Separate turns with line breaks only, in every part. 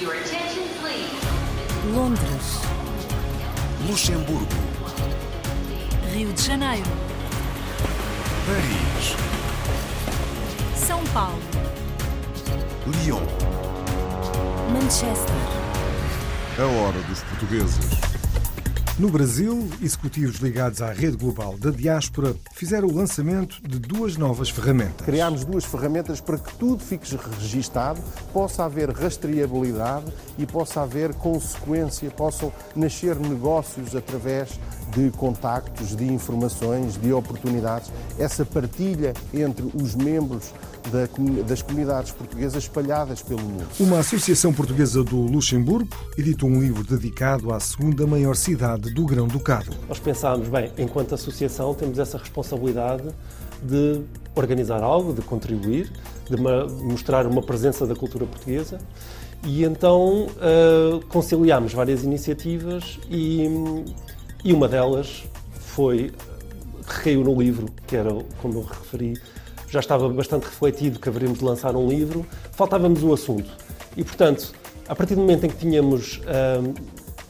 Your attention, please.
Londres,
Luxemburgo,
Rio de Janeiro,
Paris,
São Paulo,
Lyon.
Manchester,
A hora dos portugueses. No Brasil, executivos ligados à rede global da diáspora fizeram o lançamento de duas novas ferramentas.
Criámos duas ferramentas para que tudo fique registado, possa haver rastreabilidade e possa haver consequência, possam nascer negócios através de contactos, de informações, de oportunidades. Essa partilha entre os membros das comunidades portuguesas espalhadas pelo mundo.
Uma associação portuguesa do Luxemburgo editou um livro dedicado à segunda maior cidade do Grão-Ducado.
Nós pensámos, bem, enquanto associação temos essa responsabilidade de organizar algo, de contribuir, de mostrar uma presença da cultura portuguesa e então ah, conciliámos várias iniciativas e, e uma delas foi, recaiu no livro, que era, como eu referi, já estava bastante refletido que haveríamos de lançar um livro, faltava-nos o assunto. E, portanto, a partir do momento em que tínhamos ah,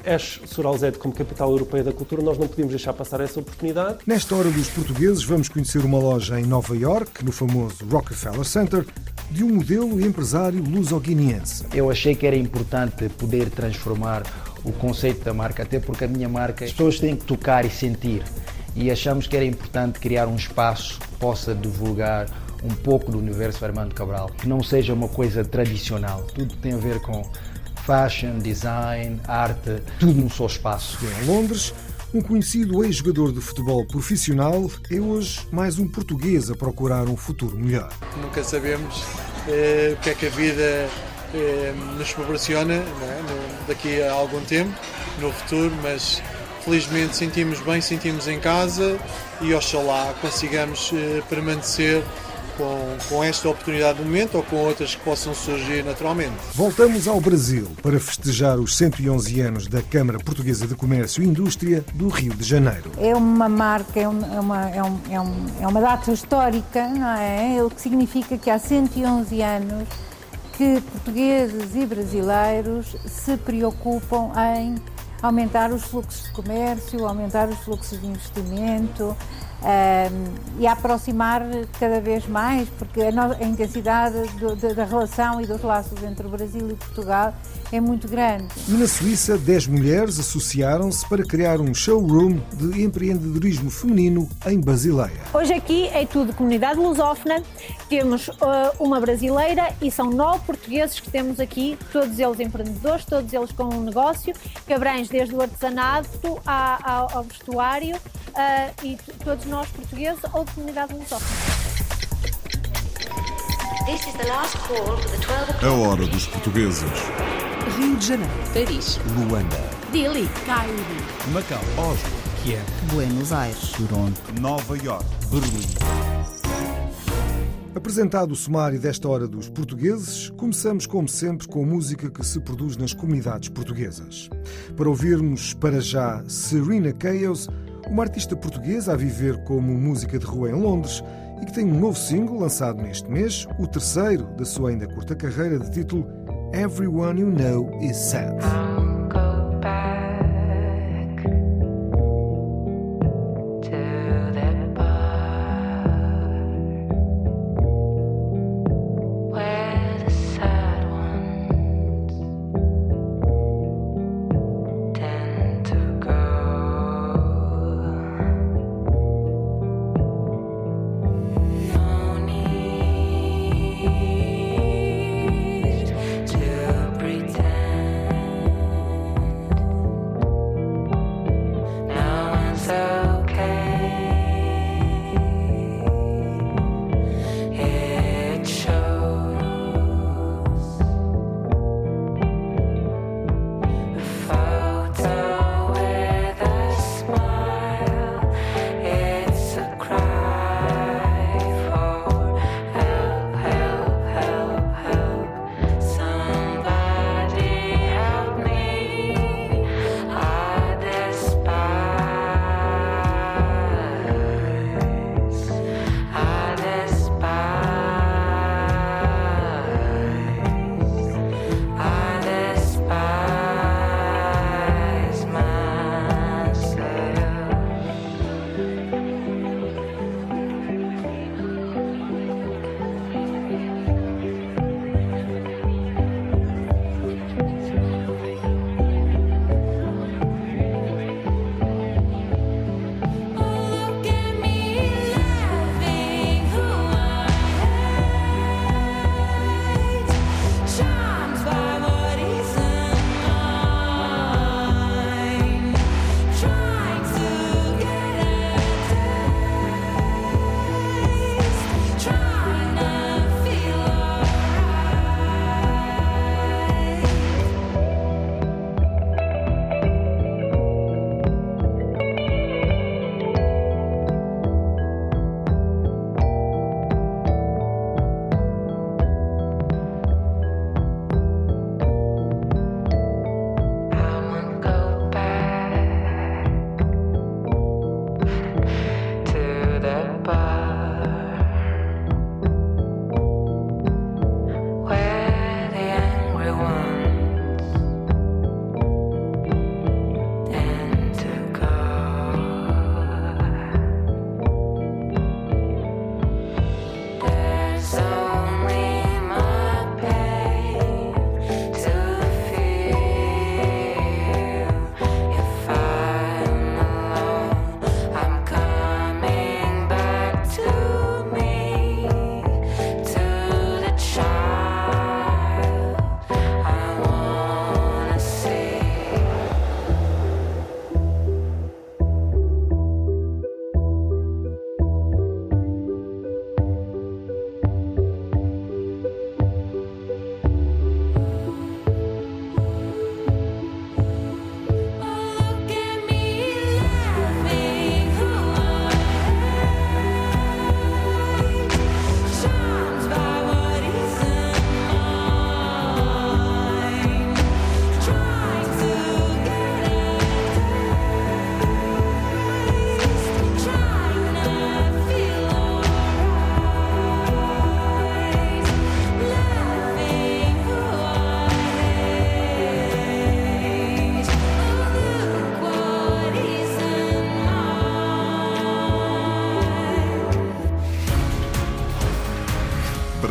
Ash Suralzete como capital europeia da cultura, nós não podíamos deixar passar essa oportunidade.
Nesta hora dos portugueses, vamos conhecer uma loja em Nova York, no famoso Rockefeller Center, de um modelo e empresário luso-guineense.
Eu achei que era importante poder transformar o conceito da marca, até porque a minha marca, as pessoas têm que tocar e sentir. E achamos que era importante criar um espaço que possa divulgar um pouco do universo Armando Cabral, que não seja uma coisa tradicional. Tudo tem a ver com fashion, design, arte, tudo num só espaço.
Em Londres, um conhecido ex-jogador de futebol profissional é hoje mais um português a procurar um futuro melhor.
Nunca sabemos eh, o que é que a vida eh, nos proporciona não é? No- daqui a algum tempo, no futuro, mas felizmente sentimos bem, sentimos em casa e oxalá consigamos eh, permanecer com, com esta oportunidade do momento ou com outras que possam surgir naturalmente.
Voltamos ao Brasil para festejar os 111 anos da Câmara Portuguesa de Comércio e Indústria do Rio de Janeiro.
É uma marca, é, é uma, é, um- é um- é uma data histórica, não é? O que significa que há 111 anos que portugueses e brasileiros se preocupam em aumentar os fluxos de comércio, aumentar os fluxos de investimento e aproximar cada vez mais, porque a, no- a intensidade do- da- da relação e dos laços entre o Brasil e Portugal é muito grande.
E na Suíça, 10 mulheres associaram-se para criar um showroom de empreendedorismo feminino em Basileia.
Hoje aqui é tudo comunidade lusófona, temos eh, uma brasileira e são nove portugueses que temos aqui, todos eles empreendedores, todos eles com um negócio que abrange desde o artesanato à- ao, ao vestuário eh, e todos nós portugueses ou de comunidade lusófona.
This is the last call for the 12
É
o'clock.
A hora dos portugueses.
Rio de Janeiro,
Paris.
Luanda,
Dili, Cairo,
Macau, Oslo, Kiev,
Buenos Aires,
Toronto, Nova York, Berlim.
Apresentado o sumário desta hora dos portugueses, começamos, como sempre, com música que se produz nas comunidades portuguesas. Para ouvirmos, para já, Serena Chaos, uma artista portuguesa a viver como música de rua em Londres e que tem um novo single lançado neste mês, o terceiro da sua ainda curta carreira, de título Everyone You Know Is Sad.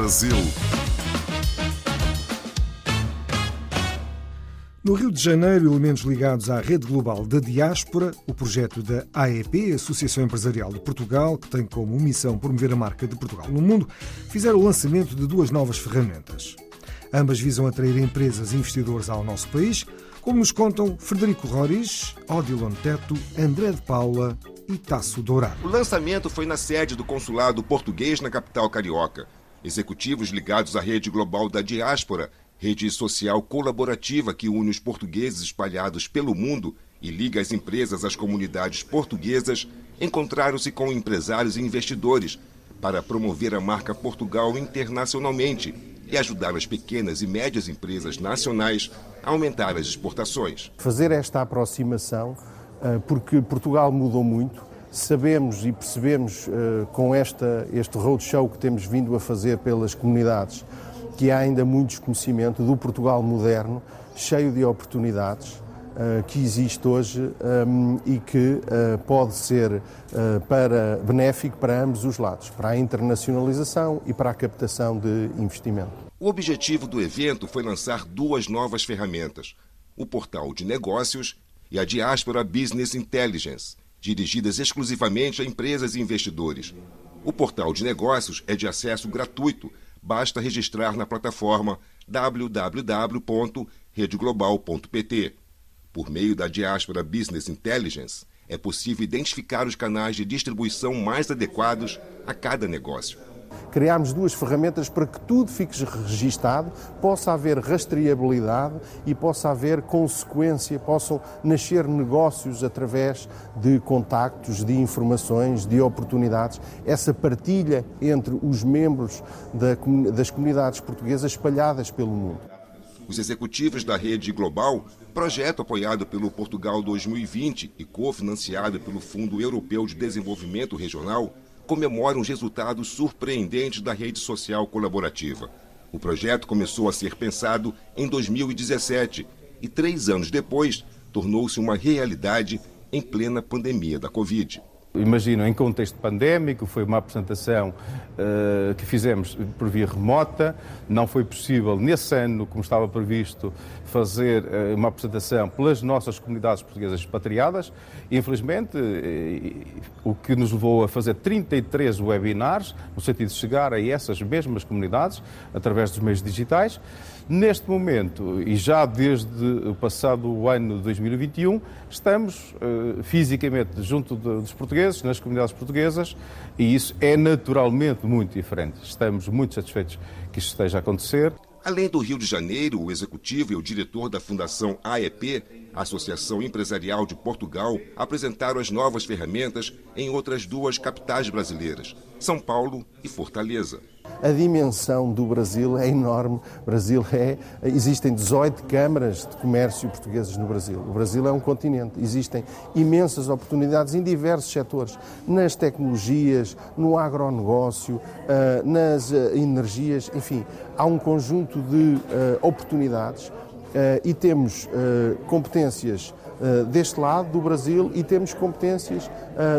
Brasil.
No Rio de Janeiro, elementos ligados à rede global da diáspora, o projeto da AEP, Associação Empresarial de Portugal, que tem como missão promover a marca de Portugal no mundo, fizeram o lançamento de duas novas ferramentas. Ambas visam atrair empresas e investidores ao nosso país, como nos contam Frederico Roriz, Odilon Teto, André de Paula e Tasso Dourado.
O lançamento foi na sede do consulado português na capital carioca. Executivos ligados à rede global da diáspora rede social colaborativa que une os portugueses espalhados pelo mundo e liga as empresas às comunidades portuguesas, encontraram-se com empresários e investidores para promover a marca Portugal internacionalmente e ajudar as pequenas e médias empresas nacionais a aumentar as exportações.
Fazer esta aproximação, eh, porque Portugal mudou muito, sabemos e percebemos eh, com esta, este roadshow que temos vindo a fazer pelas comunidades que há ainda muito desconhecimento do Portugal moderno, cheio de oportunidades, uh, que existe hoje um, e que uh, pode ser uh, para, benéfico para ambos os lados, para a internacionalização e para a captação de investimento.
O objetivo do evento foi lançar duas novas ferramentas: o Portal de Negócios e a Diaspora Business Intelligence, dirigidas exclusivamente a empresas e investidores. O Portal de Negócios é de acesso gratuito basta registrar na plataforma www.redeglobal.pt. Por meio da Diaspora Business Intelligence, é possível identificar os canais de distribuição mais adequados a cada negócio.
Criámos duas ferramentas para que tudo fique registado, possa haver rastreabilidade e possa haver consequência, possam nascer negócios através de contactos, de informações, de oportunidades. Essa partilha entre os membros das comunidades portuguesas espalhadas pelo mundo.
Os executivos da Rede Global, projeto apoiado pelo Portugal 2020 e cofinanciado pelo Fundo Europeu de Desenvolvimento Regional, comemoram os resultados surpreendentes da rede social colaborativa. O projeto começou a ser pensado em 2017 e, três anos depois, tornou-se uma realidade em plena pandemia da Covid.
Imagino, em contexto pandémico, foi uma apresentação uh, que fizemos por via remota. Não foi possível, nesse ano, como estava previsto, fazer uh, uma apresentação pelas nossas comunidades portuguesas expatriadas. Infelizmente, uh, o que nos levou a fazer 33 webinars, no sentido de chegar a essas mesmas comunidades, através dos meios digitais. Neste momento, e já desde o passado ano de 2021, estamos uh, fisicamente junto de, dos portugueses, nas comunidades portuguesas, e isso é naturalmente muito diferente. Estamos muito satisfeitos que isto esteja a acontecer.
Além do Rio de Janeiro, o executivo e o diretor da Fundação AEP, Associação Empresarial de Portugal, apresentaram as novas ferramentas em outras duas capitais brasileiras, São Paulo e Fortaleza.
A dimensão do Brasil é enorme. O Brasil é, existem 18 câmaras de comércio portuguesas no Brasil. O Brasil é um continente. Existem imensas oportunidades em diversos setores, nas tecnologias, no agronegócio, ah, nas ah, energias, enfim, há um conjunto de ah, oportunidades e temos competências deste lado do Brasil e temos competências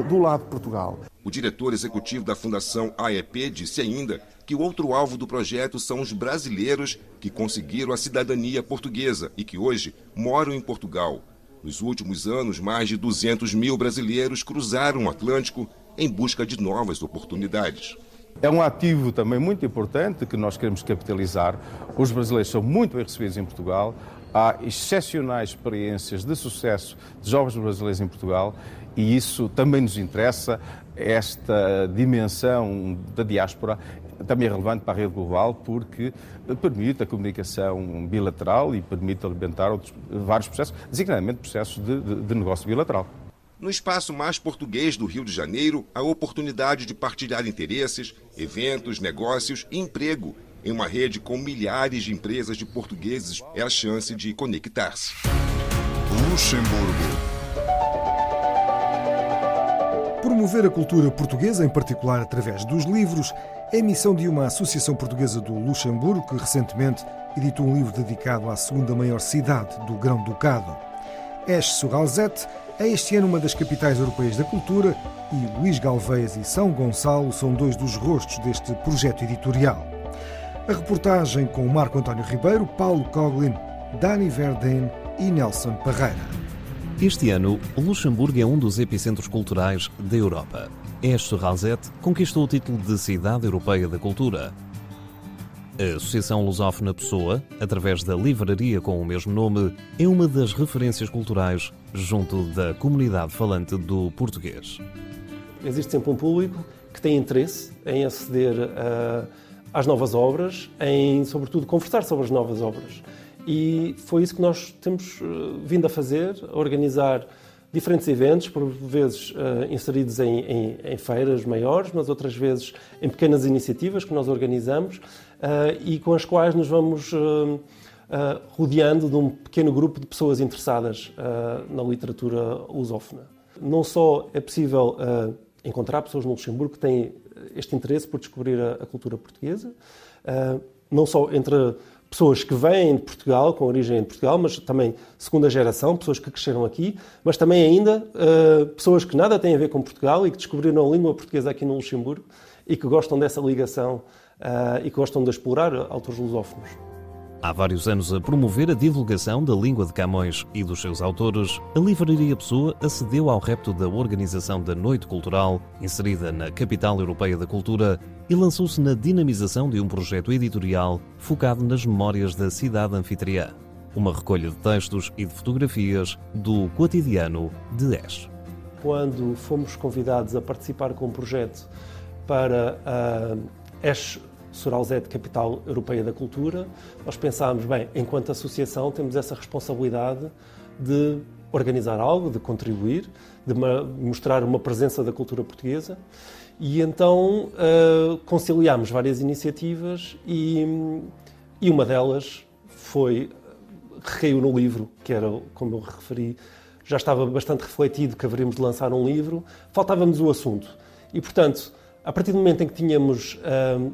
do lado de Portugal.
O diretor executivo da Fundação AEP disse ainda que o outro alvo do projeto são os brasileiros que conseguiram a cidadania portuguesa e que hoje moram em Portugal. Nos últimos anos, mais de 200 mil brasileiros cruzaram o Atlântico em busca de novas oportunidades.
É um ativo também muito importante que nós queremos capitalizar. Os brasileiros são muito bem recebidos em Portugal. Há excepcionais experiências de sucesso de jovens brasileiros em Portugal e isso também nos interessa. Esta dimensão da diáspora também é relevante para a rede global porque permite a comunicação bilateral e permite alimentar outros, vários processos, designadamente processos de, de, de negócio bilateral.
No espaço mais português do Rio de Janeiro, a oportunidade de partilhar interesses, eventos, negócios e emprego em uma rede com milhares de empresas de portugueses é a chance de conectar-se.
Luxemburgo.
Promover a cultura portuguesa, em particular através dos livros, é a missão de uma associação portuguesa do Luxemburgo que recentemente editou um livro dedicado à segunda maior cidade do Grão-Ducado. Esch-sur-Alzette é este ano uma das capitais europeias da cultura e Luís Galvez e São Gonçalo são dois dos rostos deste projeto editorial. A reportagem com Marco António Ribeiro, Paulo Coglin, Dani Verden e Nelson Parreira.
Este ano, Luxemburgo é um dos epicentros culturais da Europa. Esch-sur-Alzette conquistou o título de Cidade Europeia da Cultura. A Associação Lusófona Pessoa, através da livraria com o mesmo nome, é uma das referências culturais junto da comunidade falante do português.
Existe sempre um público que tem interesse em aceder uh, às novas obras, em, sobretudo, conversar sobre as novas obras. E foi isso que nós temos uh, vindo a fazer, a organizar diferentes eventos, por vezes uh, inseridos em, em, em, feiras maiores, mas outras vezes em pequenas iniciativas que nós organizamos uh, e com as quais nos vamos uh, rodeando de um pequeno grupo de pessoas interessadas na literatura lusófona. Não só é possível encontrar pessoas no Luxemburgo que têm este interesse por descobrir a cultura portuguesa, não só entre pessoas que vêm de Portugal, com origem em Portugal, mas também segunda geração, pessoas que cresceram aqui, mas também ainda uh, pessoas que nada têm a ver com Portugal e que descobriram a língua portuguesa aqui no Luxemburgo e que gostam dessa ligação uh, e que gostam de explorar autores lusófonos.
Há vários anos a promover a divulgação da língua de Camões e dos seus autores, a Livraria Pessoa acedeu ao repto da organização da Noite Cultural, inserida na capital europeia da cultura, e lançou-se na dinamização de um projeto editorial focado nas memórias da cidade anfitriã. Uma recolha de textos e de fotografias do cotidiano de Esch.
Quando fomos convidados a participar com um projeto para a Esch Soralzete, capital europeia da cultura, nós pensámos, bem, enquanto associação temos essa responsabilidade de organizar algo, de contribuir, de mostrar uma presença da cultura portuguesa. E então uh, conciliámos várias iniciativas e, e uma delas foi, recaiu no livro, que era, como eu referi, já estava bastante refletido que haveríamos de lançar um livro, faltava-nos o assunto. E, portanto, a partir do momento em que tínhamos uh,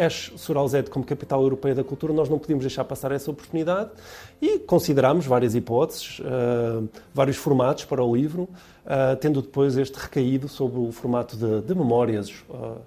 Esch Soralzete como capital europeia da cultura, nós não podíamos deixar passar essa oportunidade e considerámos várias hipóteses, uh, vários formatos para o livro, uh, tendo depois este recaído sobre o formato de, de memórias, uh,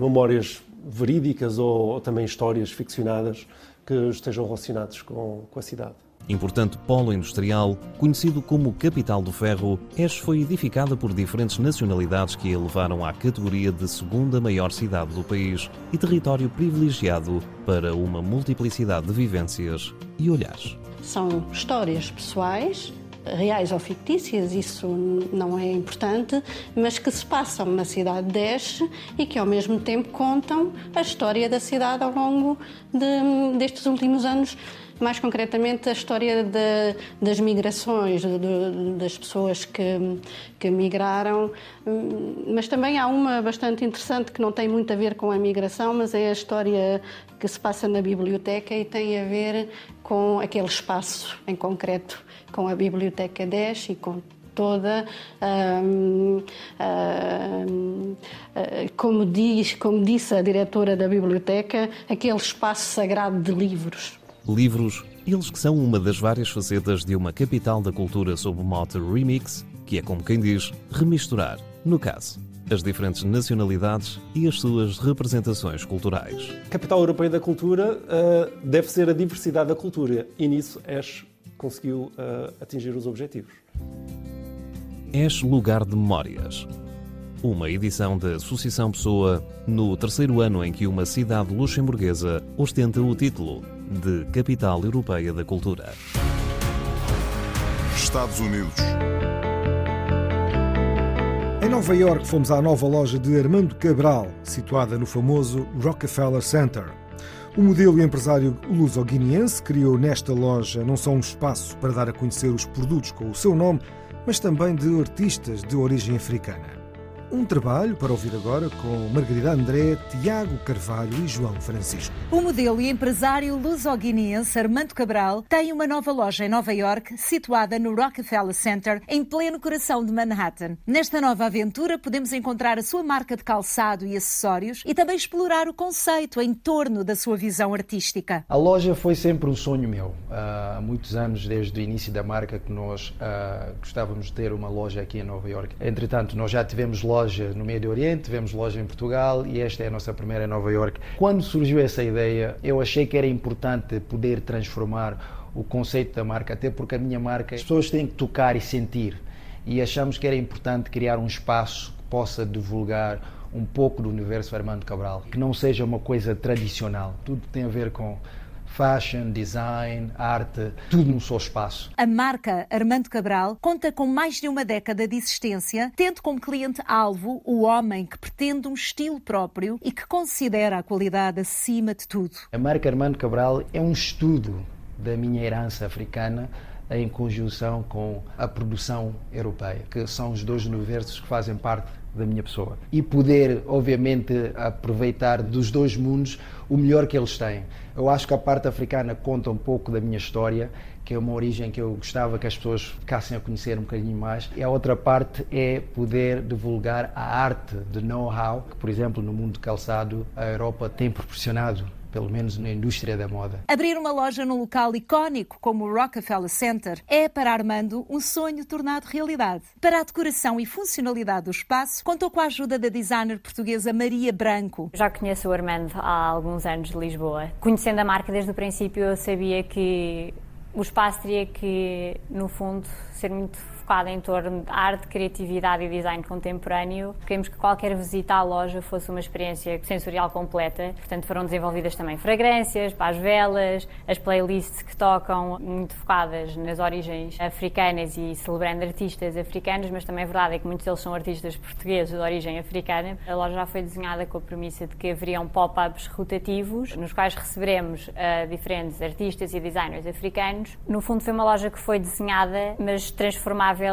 memórias verídicas ou, ou, também histórias ficcionadas que estejam relacionadas com, com a cidade.
Importante polo industrial, conhecido como capital do ferro, Esch foi edificada por diferentes nacionalidades que a levaram à categoria de segunda maior cidade do país e território privilegiado para uma multiplicidade de vivências e olhares.
São histórias pessoais reais ou fictícias, isso não é importante, mas que se passam na cidade de Esch e que ao mesmo tempo contam a história da cidade ao longo de, destes últimos anos mais concretamente a história de, das migrações, de, das pessoas que, que migraram, mas também há uma bastante interessante que não tem muito a ver com a migração, mas é a história que se passa na biblioteca e tem a ver com aquele espaço em concreto, com a Biblioteca 10 e com toda, hum, hum, como, diz, como disse a diretora da biblioteca, aquele espaço sagrado de livros.
Livros, eles que são uma das várias facetas de uma capital da cultura sob o mote remix, que é como quem diz, remisturar, no caso, as diferentes nacionalidades e as suas representações culturais.
Capital Europeia da Cultura uh, deve ser a diversidade da cultura e nisso Ash conseguiu uh, atingir os objetivos.
Ash Lugar de Memórias. Uma edição da Associação Pessoa no terceiro ano em que uma cidade luxemburguesa ostenta o título de Capital Europeia da Cultura.
Estados Unidos.
Em Nova York fomos à nova loja de Armando Cabral, situada no famoso Rockefeller Center. O modelo e empresário luso-guineense criou nesta loja não só um espaço para dar a conhecer os produtos com o seu nome, mas também de artistas de origem africana. Um trabalho para ouvir agora com Margarida André, Tiago Carvalho e João Francisco.
O modelo e empresário luso-guineense Armando Cabral tem uma nova loja em Nova York, situada no Rockefeller Center, em pleno coração de Manhattan. Nesta nova aventura podemos encontrar a sua marca de calçado e acessórios e também explorar o conceito em torno da sua visão artística.
A loja foi sempre um sonho meu. Há muitos anos, desde o início da marca, que nós uh, gostávamos de ter uma loja aqui em Nova York. Entretanto, nós já tivemos loja loja no Médio Oriente, tivemos loja em Portugal e esta é a nossa primeira em Nova York. Quando surgiu essa ideia, eu achei que era importante poder transformar o conceito da marca, até porque a minha marca, as pessoas têm que tocar e sentir. E achamos que era importante criar um espaço que possa divulgar um pouco do universo Armando Cabral, que não seja uma coisa tradicional. Tudo tem a ver com fashion, design, arte, tudo num só espaço.
A marca Armando Cabral conta com mais de uma década de existência, tendo como cliente-alvo o homem que pretende um estilo próprio e que considera a qualidade acima de tudo.
A marca Armando Cabral é um estudo da minha herança africana em conjunção com a produção europeia, que são os dois universos que fazem parte da minha pessoa. E poder, obviamente, aproveitar dos dois mundos o melhor que eles têm. Eu acho que a parte africana conta um pouco da minha história, que é uma origem que eu gostava que as pessoas ficassem a conhecer um bocadinho mais. E a outra parte é poder divulgar a arte de know-how que, por exemplo, no mundo do calçado, a Europa tem proporcionado pelo menos na indústria da moda.
Abrir uma loja num local icónico como o Rockefeller Center é, para Armando, um sonho tornado realidade. Para a decoração e funcionalidade do espaço, contou com a ajuda da designer portuguesa Maria Branco.
Já conheço o Armando há alguns anos de Lisboa. Conhecendo a marca desde o princípio, eu sabia que o espaço teria que, no fundo, ser muito focada em torno de arte, criatividade e design contemporâneo. Queremos que qualquer visita à loja fosse uma experiência sensorial completa. Portanto, foram desenvolvidas também fragrâncias para as velas, as playlists que tocam muito focadas nas origens africanas e celebrando artistas africanos, mas também é verdade é que muitos deles são artistas portugueses de origem africana. A loja já foi desenhada com a premissa de que haveriam pop-ups rotativos, nos quais receberemos uh, diferentes artistas e designers africanos. No fundo, foi uma loja que foi desenhada, mas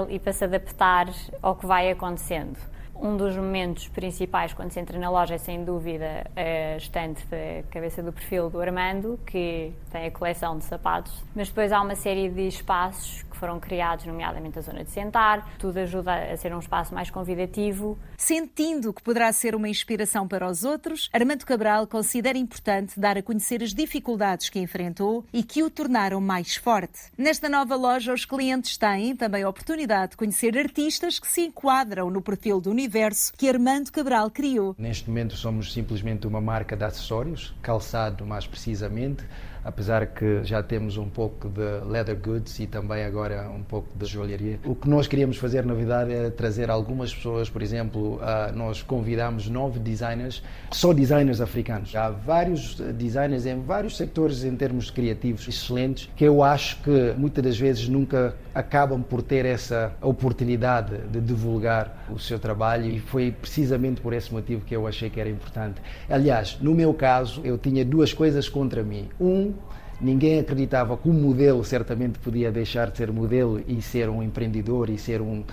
e para se adaptar ao que vai acontecendo. Um dos momentos principais quando se entra na loja é sem dúvida a estante da cabeça do perfil do Armando, que tem a coleção de sapatos, mas depois há uma série de espaços que foram criados, nomeadamente a zona de sentar, tudo ajuda a ser um espaço mais convidativo.
Sentindo que poderá ser uma inspiração para os outros, Armando Cabral considera importante dar a conhecer as dificuldades que enfrentou e que o tornaram mais forte. Nesta nova loja, os clientes têm também a oportunidade de conhecer artistas que se enquadram no perfil do universo que Armando Cabral criou.
Neste momento somos simplesmente uma marca de acessórios, calçado mais precisamente, apesar que já temos um pouco de leather goods e também agora um pouco de joalharia. O que nós queríamos fazer, na verdade, era trazer algumas pessoas, por exemplo, nós convidamos nove designers, só designers africanos. Há vários designers em vários sectores em termos criativos excelentes, que eu acho que muitas das vezes nunca acabam por ter essa oportunidade de divulgar o seu trabalho e foi precisamente por esse motivo que eu achei que era importante. Aliás, no meu caso, eu tinha duas coisas contra mim. Um, ninguém acreditava que o modelo certamente podia deixar de ser modelo e ser um empreendedor e ser um,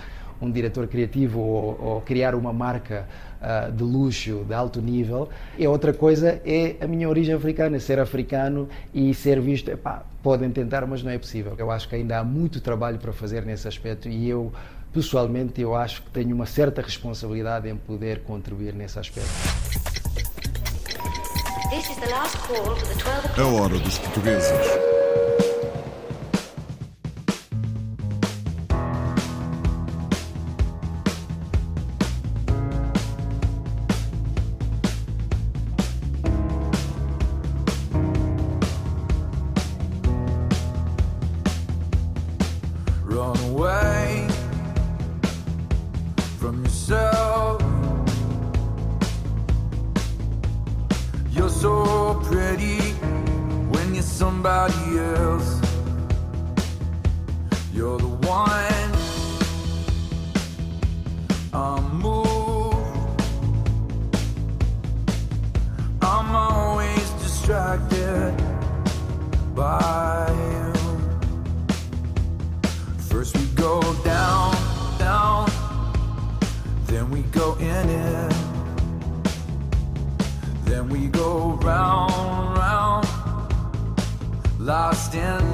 um diretor criativo ou, ou criar uma marca uh, de luxo, de alto nível. E a outra coisa é a minha origem africana, ser africano e ser visto, epá, podem tentar, mas não é possível. Eu acho que ainda há muito trabalho para fazer nesse aspecto e eu, pessoalmente, eu acho que tenho uma certa responsabilidade em poder contribuir nesse aspecto.
A hora dos portugueses.
Somebody else. You're the one. I'm moved. I'm always distracted by you. First we go down, down, then we go in it. Then we go round, lost in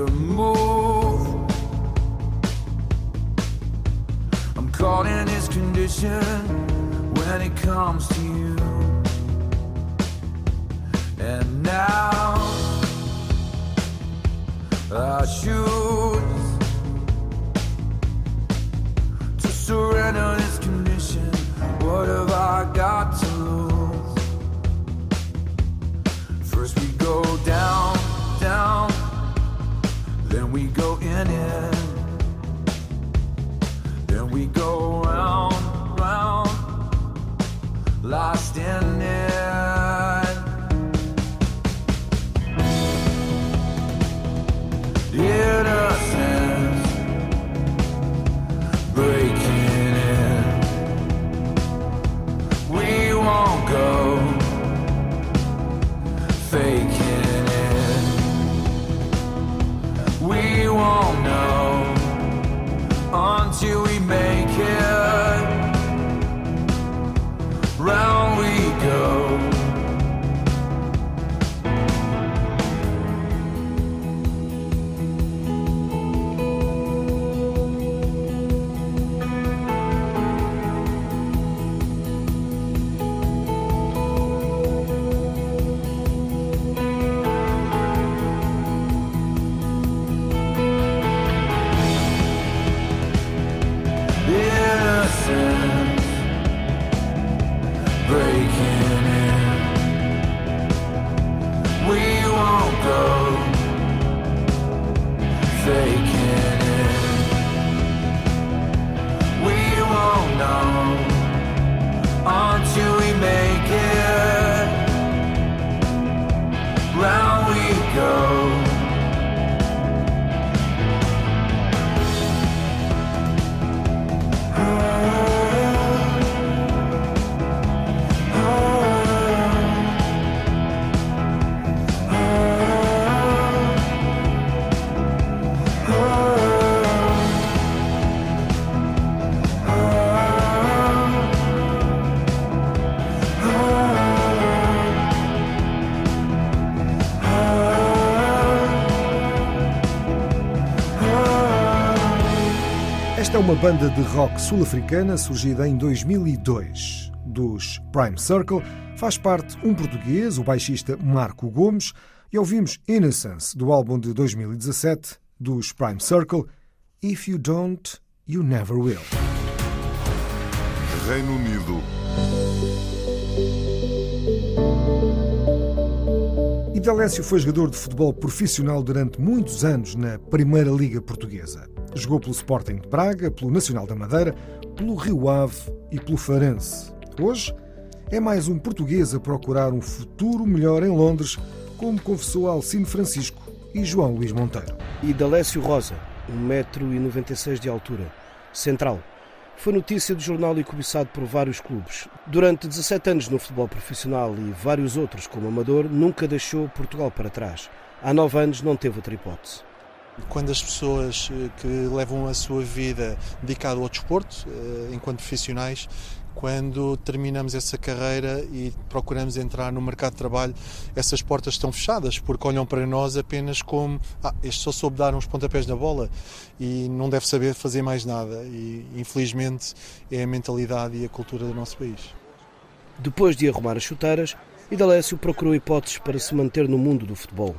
you move. I'm caught in this condition when it comes to you. And now I choose to surrender this condition. What have I got to we go in it. Then we go round, round, lost in it. Round
Esta é uma banda de rock sul-africana surgida em 2002. Dos Prime Circle faz parte um português, o baixista Marco Gomes, e ouvimos Innocence, do álbum de 2017 dos Prime Circle, If You Don't, You Never Will.
Reino Unido.
Idalécio foi jogador de futebol profissional durante muitos anos na Primeira Liga Portuguesa. Jogou pelo Sporting de Braga, pelo Nacional da Madeira, pelo Rio Ave e pelo Farense. Hoje é mais um português a procurar um futuro melhor em Londres, como confessou Alcino Francisco e João Luís Monteiro.
Idalécio Rosa, 1,96m de altura, central. Foi notícia do jornal e cobiçado por vários clubes. Durante 17 anos no futebol profissional e vários outros como amador, nunca deixou Portugal para trás. Há 9 anos não teve outra hipótese.
Quando as pessoas eh, que levam a sua vida dedicada ao desporto, eh, enquanto profissionais, quando terminamos essa carreira e procuramos entrar no mercado de trabalho, essas portas estão fechadas porque olham para nós apenas como ah, este só soube dar uns pontapés na bola e não deve saber fazer mais nada. E infelizmente é a mentalidade e a cultura do nosso país.
Depois de arrumar as chuteiras, Idalécio procurou hipóteses para se manter no mundo do futebol.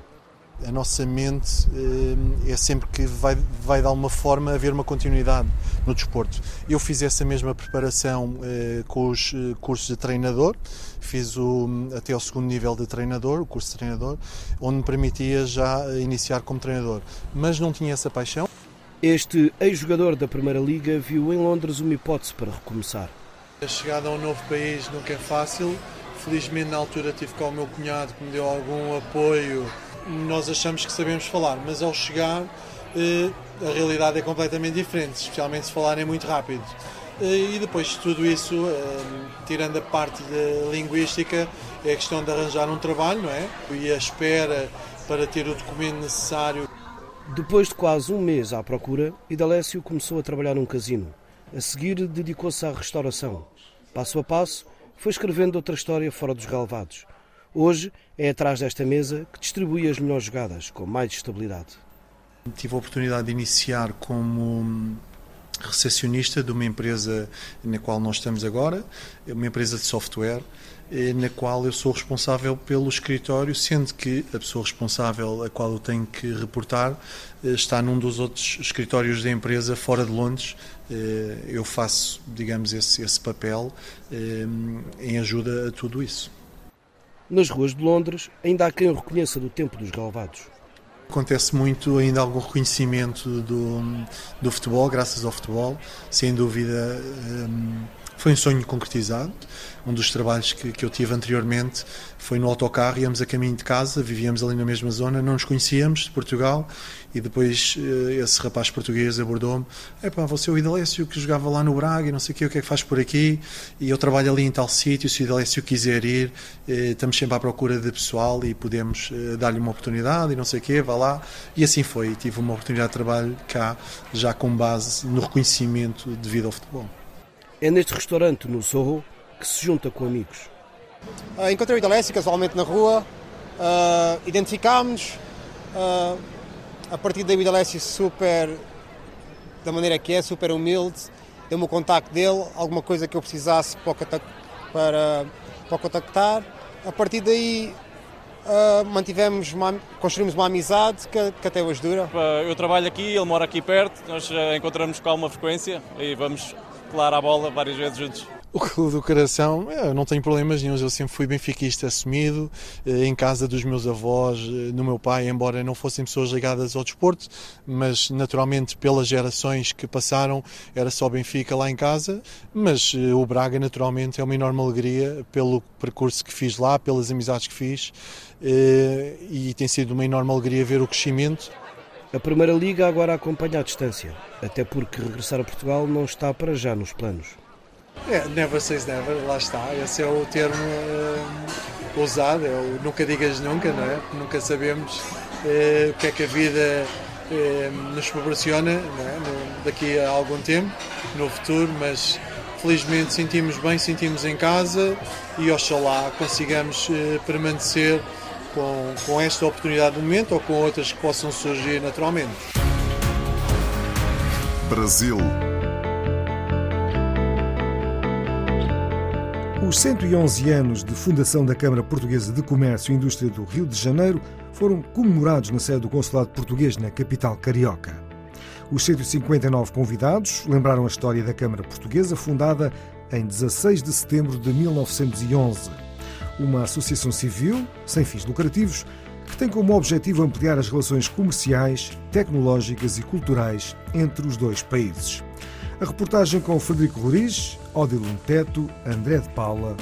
A nossa mente eh, é sempre que vai, vai de alguma forma haver uma continuidade no desporto. Eu fiz essa mesma preparação eh, com os eh, cursos de treinador, fiz o, até o segundo nível de treinador, o curso de treinador, onde me permitia já iniciar como treinador, mas não tinha essa paixão.
Este ex-jogador da Primeira Liga viu em Londres uma hipótese para recomeçar.
A chegada a um novo país nunca é fácil. Felizmente, na altura, tive cá o meu cunhado que me deu algum apoio. Nós achamos que sabemos falar, mas ao chegar, eh, a realidade é completamente diferente, especialmente se falarem muito rápido. Eh, E depois de tudo isso, eh, tirando a parte linguística, é a questão de arranjar um trabalho, não é? E a espera para ter o documento necessário.
Depois de quase um mês à procura, Idalécio começou a trabalhar num casino. A seguir, dedicou-se à restauração. Passo a passo, foi escrevendo outra história fora dos relevados.
Hoje é atrás desta mesa que distribui as melhores jogadas, com mais estabilidade.
Tive a oportunidade de iniciar como recepcionista de uma empresa na qual nós estamos agora, uma empresa de software, eh, na qual eu sou responsável pelo escritório, sendo que a pessoa responsável a qual eu tenho que reportar eh, está num dos outros escritórios da empresa fora de Londres. Eh, Eu faço, digamos, esse, esse papel em ajuda a tudo isso.
Nas ruas de Londres, ainda há quem o reconheça do tempo dos galvados.
Acontece muito ainda algum reconhecimento do, do futebol, graças ao futebol. Sem dúvida, hum, foi um sonho concretizado. Um dos trabalhos que, que eu tive anteriormente foi no autocarro, íamos a caminho de casa, vivíamos ali na mesma zona, não nos conhecíamos, de Portugal, e depois eh, esse rapaz português abordou-me: Epá, você é o Idalécio que jogava lá no Braga e não sei o que, o que é que faz por aqui? E eu trabalho ali em tal sítio, se o Idalécio quiser ir, eh, estamos sempre à procura de pessoal e podemos eh, dar-lhe uma oportunidade e não sei o que, vá lá. E assim foi, tive uma oportunidade de trabalho cá, já com base no reconhecimento devido ao futebol.
É neste restaurante, no Sorro, que se junta com amigos.
Uh, encontrei o Idalécio casualmente na rua, uh, identificámos-nos. Uh, a partir daí o Idalécio super, da maneira que é, super humilde, deu-me o contacto dele, alguma coisa que eu precisasse para, para, para contactar. A partir daí uh, mantivemos, uma, construímos uma amizade que, que, até hoje dura.
Eu trabalho aqui, ele mora aqui perto, nós encontramos com alguma frequência e vamos claro a bola várias vezes juntos.
O Clube do Coração, eu não tenho problemas nenhum, eu sempre fui benfiquista assumido, eh, em casa dos meus avós, eh, do meu pai, embora não fossem pessoas ligadas ao desporto, mas naturalmente pelas gerações que passaram era só Benfica lá em casa, mas eh, o Braga naturalmente é uma enorme alegria pelo percurso que fiz lá, pelas amizades que fiz e tem sido uma enorme alegria ver o crescimento.
A Primeira Liga agora acompanha à distância, até porque regressar a Portugal não está para já nos planos.
É, never says never, lá está. Esse é o termo uh, usado, é o nunca digas nunca, não é? Nunca sabemos uh, o que é que a vida uh, nos proporciona é? no, daqui a algum tempo, no futuro, mas felizmente sentimos bem, sentimos em casa e oxalá consigamos permanecer com, com esta oportunidade do momento ou com outras que possam surgir naturalmente.
Brasil.
Os 111 anos de fundação da Câmara Portuguesa de Comércio e Indústria do Rio de Janeiro foram comemorados na sede do Consulado Português na capital carioca. Os 159 convidados lembraram a história da Câmara Portuguesa, fundada em 16 de setembro de 1911. Uma associação civil, sem fins lucrativos, que tem como objetivo ampliar as relações comerciais, tecnológicas e culturais entre os dois países. A reportagem com Frederico Roriz, Odilon Teto, André de Paula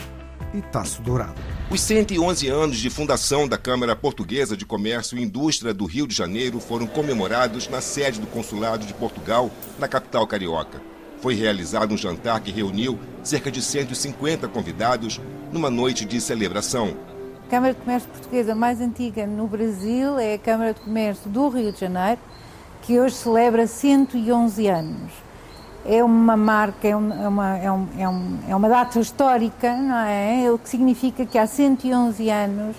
e Tasso Dourado.
Os 111 anos de fundação da Câmara Portuguesa de Comércio e Indústria do Rio de Janeiro foram comemorados na sede do Consulado de Portugal, na capital carioca. Foi realizado um jantar que reuniu cerca de 150 convidados numa noite de celebração.
A Câmara de Comércio Portuguesa mais antiga no Brasil é a Câmara de Comércio do Rio de Janeiro, que hoje celebra 111 anos é uma marca, é uma, é, um, é, um, é uma data histórica, não é? O que significa que há 111 anos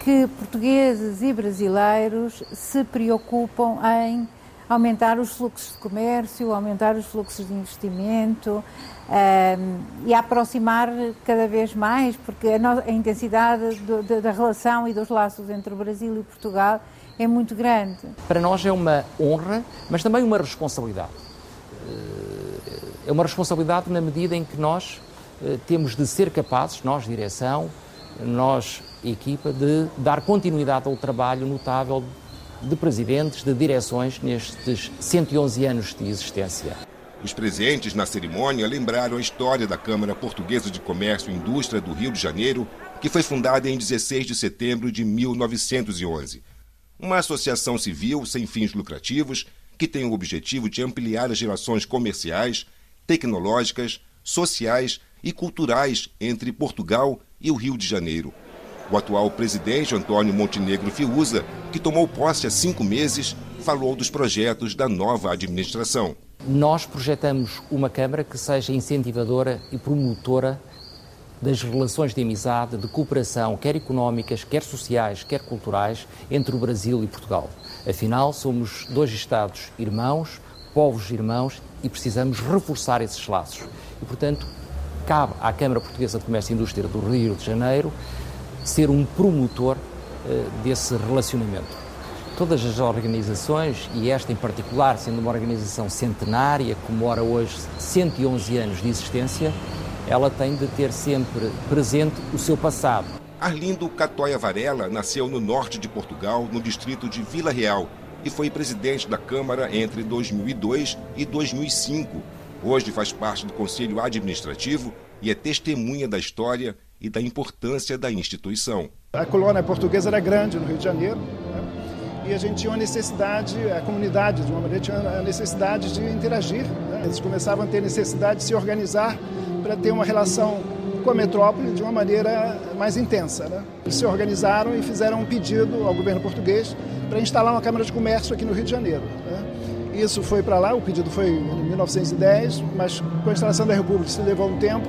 que portugueses e brasileiros se preocupam em aumentar os fluxos de comércio, aumentar os fluxos de investimento um, e aproximar cada vez mais, porque a, no, a intensidade do, da, da relação e dos laços entre o Brasil e Portugal é muito grande.
Para nós é uma honra, mas também uma responsabilidade é uma responsabilidade na medida em que nós eh, temos de ser capazes, nós, direção, nós, equipa, de dar continuidade ao trabalho notável de presidentes, de direções nestes 111 anos de existência.
Os presentes na cerimônia lembraram a história da Câmara Portuguesa de Comércio e Indústria do Rio de Janeiro, que foi fundada em 16 de setembro de 1911. Uma associação civil sem fins lucrativos que tem o objetivo de ampliar as relações comerciais, tecnológicas, sociais e culturais entre Portugal e o Rio de Janeiro. O atual presidente Antônio Montenegro Fiuza, que tomou posse há cinco meses, falou dos projetos da nova administração.
Nós projetamos uma Câmara que seja incentivadora e promotora das relações de amizade, de cooperação, quer económicas, quer sociais, quer culturais, entre o Brasil e Portugal. Afinal, somos dois Estados irmãos, povos irmãos e precisamos reforçar esses laços. E, portanto, cabe à Câmara Portuguesa de Comércio e Indústria do Rio de Janeiro ser um promotor eh, desse relacionamento. Todas as organizações, e esta em particular, sendo uma organização centenária, comemora hoje 111 anos de existência, ela tem de ter sempre presente o seu passado.
Arlindo Catoia Varela nasceu no norte de Portugal, no distrito de Vila Real, e foi presidente da Câmara entre 2002 e 2005. Hoje faz parte do Conselho Administrativo e é testemunha da história e da importância da instituição.
A colônia portuguesa era grande no Rio de Janeiro né? e a gente tinha uma necessidade, a comunidade de uma maneira tinha a necessidade de interagir. Né? Eles começavam a ter necessidade de se organizar para ter uma relação com a metrópole de uma maneira mais intensa. Né? Eles se organizaram e fizeram um pedido ao governo português para instalar uma Câmara de Comércio aqui no Rio de Janeiro. Né? Isso foi para lá, o pedido foi em 1910, mas com a instalação da República isso levou um tempo.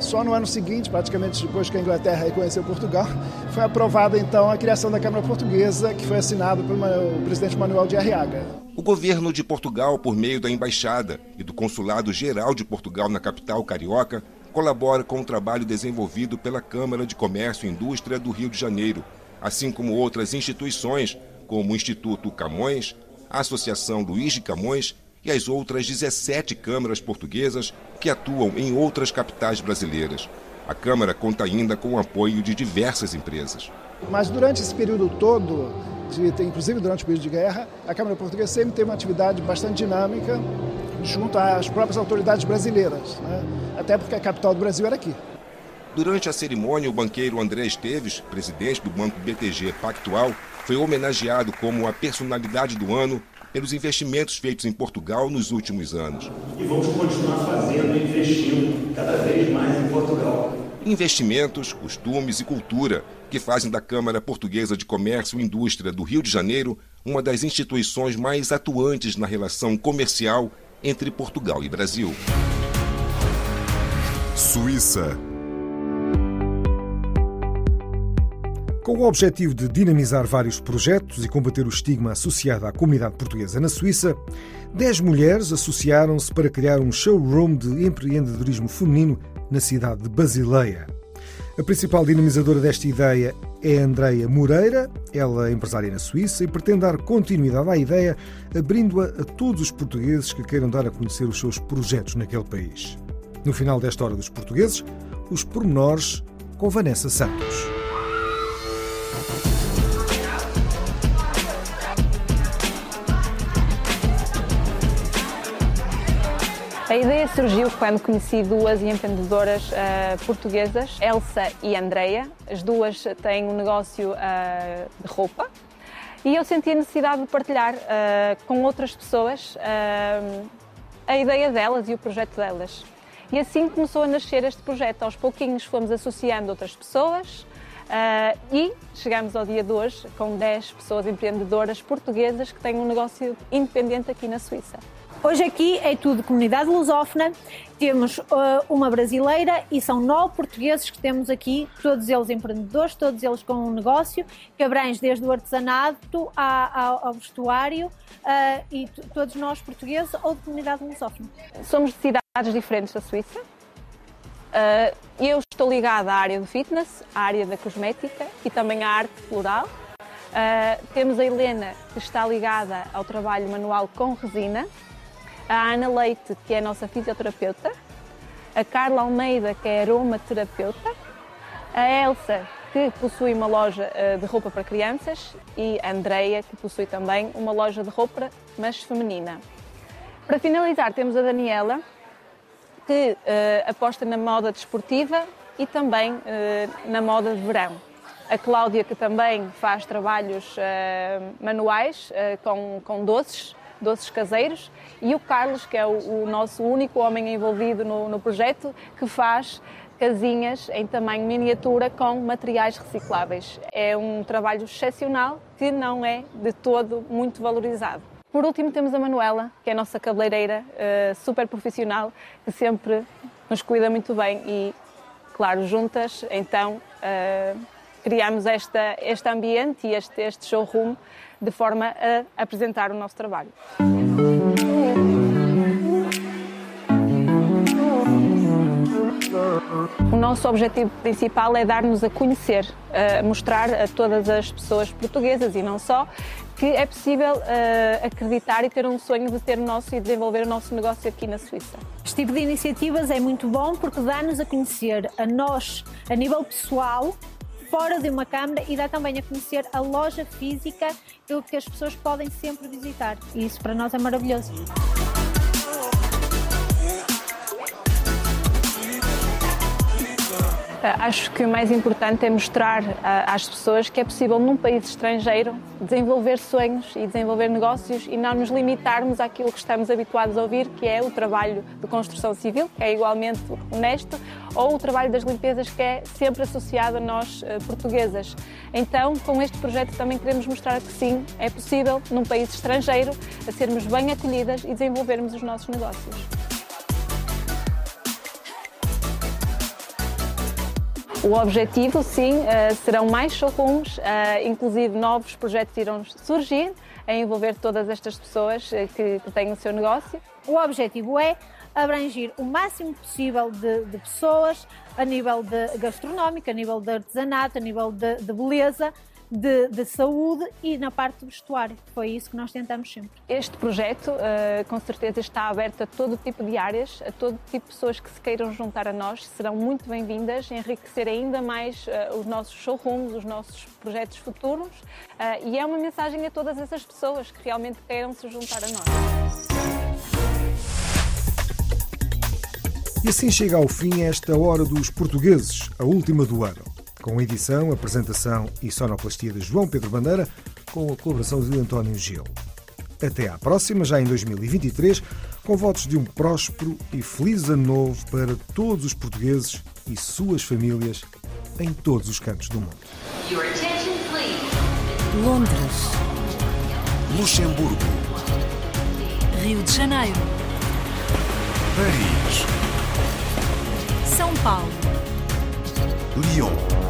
Só no ano seguinte, praticamente depois que a Inglaterra reconheceu Portugal, foi aprovada então a criação da Câmara Portuguesa, que foi assinado pelo presidente Manuel de Arriaga.
O governo de Portugal, por meio da Embaixada e do Consulado Geral de Portugal na capital carioca, colabora com o trabalho desenvolvido pela Câmara de Comércio e Indústria do Rio de Janeiro, assim como outras instituições, como o Instituto Camões, a Associação Luiz de Camões e as outras 17 câmaras portuguesas que atuam em outras capitais brasileiras. A Câmara conta ainda com o apoio de diversas empresas.
Mas durante esse período todo, inclusive durante o período de guerra, a Câmara Portuguesa sempre teve uma atividade bastante dinâmica junto às próprias autoridades brasileiras, né? até porque a capital do Brasil era aqui.
Durante a cerimônia, o banqueiro André Esteves, presidente do Banco BTG Pactual, foi homenageado como a personalidade do ano pelos investimentos feitos em Portugal nos últimos anos.
E vamos continuar fazendo e investindo cada vez mais em Portugal.
Investimentos, costumes e cultura que fazem da Câmara Portuguesa de Comércio e Indústria do Rio de Janeiro uma das instituições mais atuantes na relação comercial entre Portugal e Brasil.
Suíça.
Com o objetivo de dinamizar vários projetos e combater o estigma associado à comunidade portuguesa na Suíça, 10 mulheres associaram-se para criar um showroom de empreendedorismo feminino na cidade de Basileia. A principal dinamizadora desta ideia é Andreia Moreira, ela é empresária na Suíça e pretende dar continuidade à ideia, abrindo-a a todos os portugueses que queiram dar a conhecer os seus projetos naquele país. No final desta Hora dos Portugueses, os pormenores com Vanessa Santos.
A ideia surgiu quando conheci duas empreendedoras uh, portuguesas, Elsa e Andreia. As duas têm um negócio uh, de roupa e eu senti a necessidade de partilhar uh, com outras pessoas a ideia delas e o projeto delas. E assim começou a nascer este projeto. Aos pouquinhos fomos associando outras pessoas e chegamos ao dia de hoje com 10 pessoas empreendedoras portuguesas que têm um negócio independente aqui na Suíça.
Hoje aqui é tudo comunidade lusófona, temos uh, uma brasileira e são nove portugueses que temos aqui, todos eles empreendedores, todos eles com um negócio que abrange desde o artesanato ao, ao vestuário uh, e todos nós portugueses ou de comunidade lusófona.
Somos de cidades diferentes da Suíça. Uh, eu estou ligada à área do fitness, à área da cosmética e também à arte floral. Temos a Helena, que está ligada ao trabalho manual com resina, a Ana Leite, que é a nossa fisioterapeuta, a Carla Almeida, que é aromaterapeuta, a Elsa, que possui uma loja uh, de roupa para crianças, e a Andreia, que possui também uma loja de roupa, mas feminina. Para finalizar, temos a Daniela, que uh, aposta na moda desportiva e também uh, na moda de verão. A Cláudia, que também faz trabalhos manuais com, com doces, doces caseiros, e o Carlos, que é o, o nosso único homem envolvido no, no, projeto, que faz casinhas em tamanho miniatura com materiais recicláveis. É um trabalho excepcional que não é de todo muito valorizado. Por último, temos a Manuela, que é a nossa cabeleireira uh, super profissional, que sempre nos cuida muito bem e claro, juntas, então criamos esta, este ambiente e este, este showroom de forma a apresentar o nosso trabalho. O nosso objetivo principal é dar-nos a conhecer, a mostrar a todas as pessoas portuguesas e não só que é possível uh, acreditar e ter um sonho de ter o nosso e desenvolver o nosso negócio aqui na Suíça.
Este tipo de iniciativas é muito bom porque dá-nos a conhecer a nós, a nível pessoal, fora de uma câmara e dá também a conhecer a loja física que as pessoas podem sempre visitar. E isso para nós é maravilhoso.
Acho que o mais importante é mostrar eh, às pessoas que é possível, num país estrangeiro, desenvolver sonhos e desenvolver negócios e não nos limitarmos àquilo que estamos habituados a ouvir, que é o trabalho de construção civil, que é igualmente honesto, ou o trabalho das limpezas, que é sempre associado a nós eh, portuguesas. Então, com este projeto também queremos mostrar que sim, é possível, num país estrangeiro, sermos bem acolhidas e desenvolvermos os nossos negócios. O objetivo, sim, eh, serão mais showrooms, eh, inclusive novos projetos irão surgir a envolver todas estas pessoas eh, que, têm o seu negócio.
O objetivo é abranger o máximo possível de, de pessoas a nível de gastronómico, a nível de artesanato, a nível de, de beleza, de, de, saúde e na parte do vestuário. Foi isso que nós tentamos sempre.
Este projeto, uh, com certeza, está aberto a todo tipo de áreas, a todo tipo de pessoas que se queiram juntar a nós. Serão muito bem-vindas, enriquecer ainda mais uh, os nossos showrooms, os nossos projetos futuros. Uh, e é uma mensagem a todas essas pessoas que realmente queiram se juntar a nós.
E assim chega ao fim esta Hora dos Portugueses, a última do ano com edição, apresentação e sonoplastia de João Pedro Bandeira, com a colaboração de António Gil. Até à próxima, já em 2023, com votos de um próspero e feliz ano novo para todos os portugueses e suas famílias em todos os cantos do mundo.
Londres,
Luxemburgo,
Rio de Janeiro,
Paris,
São Paulo,
Lyon.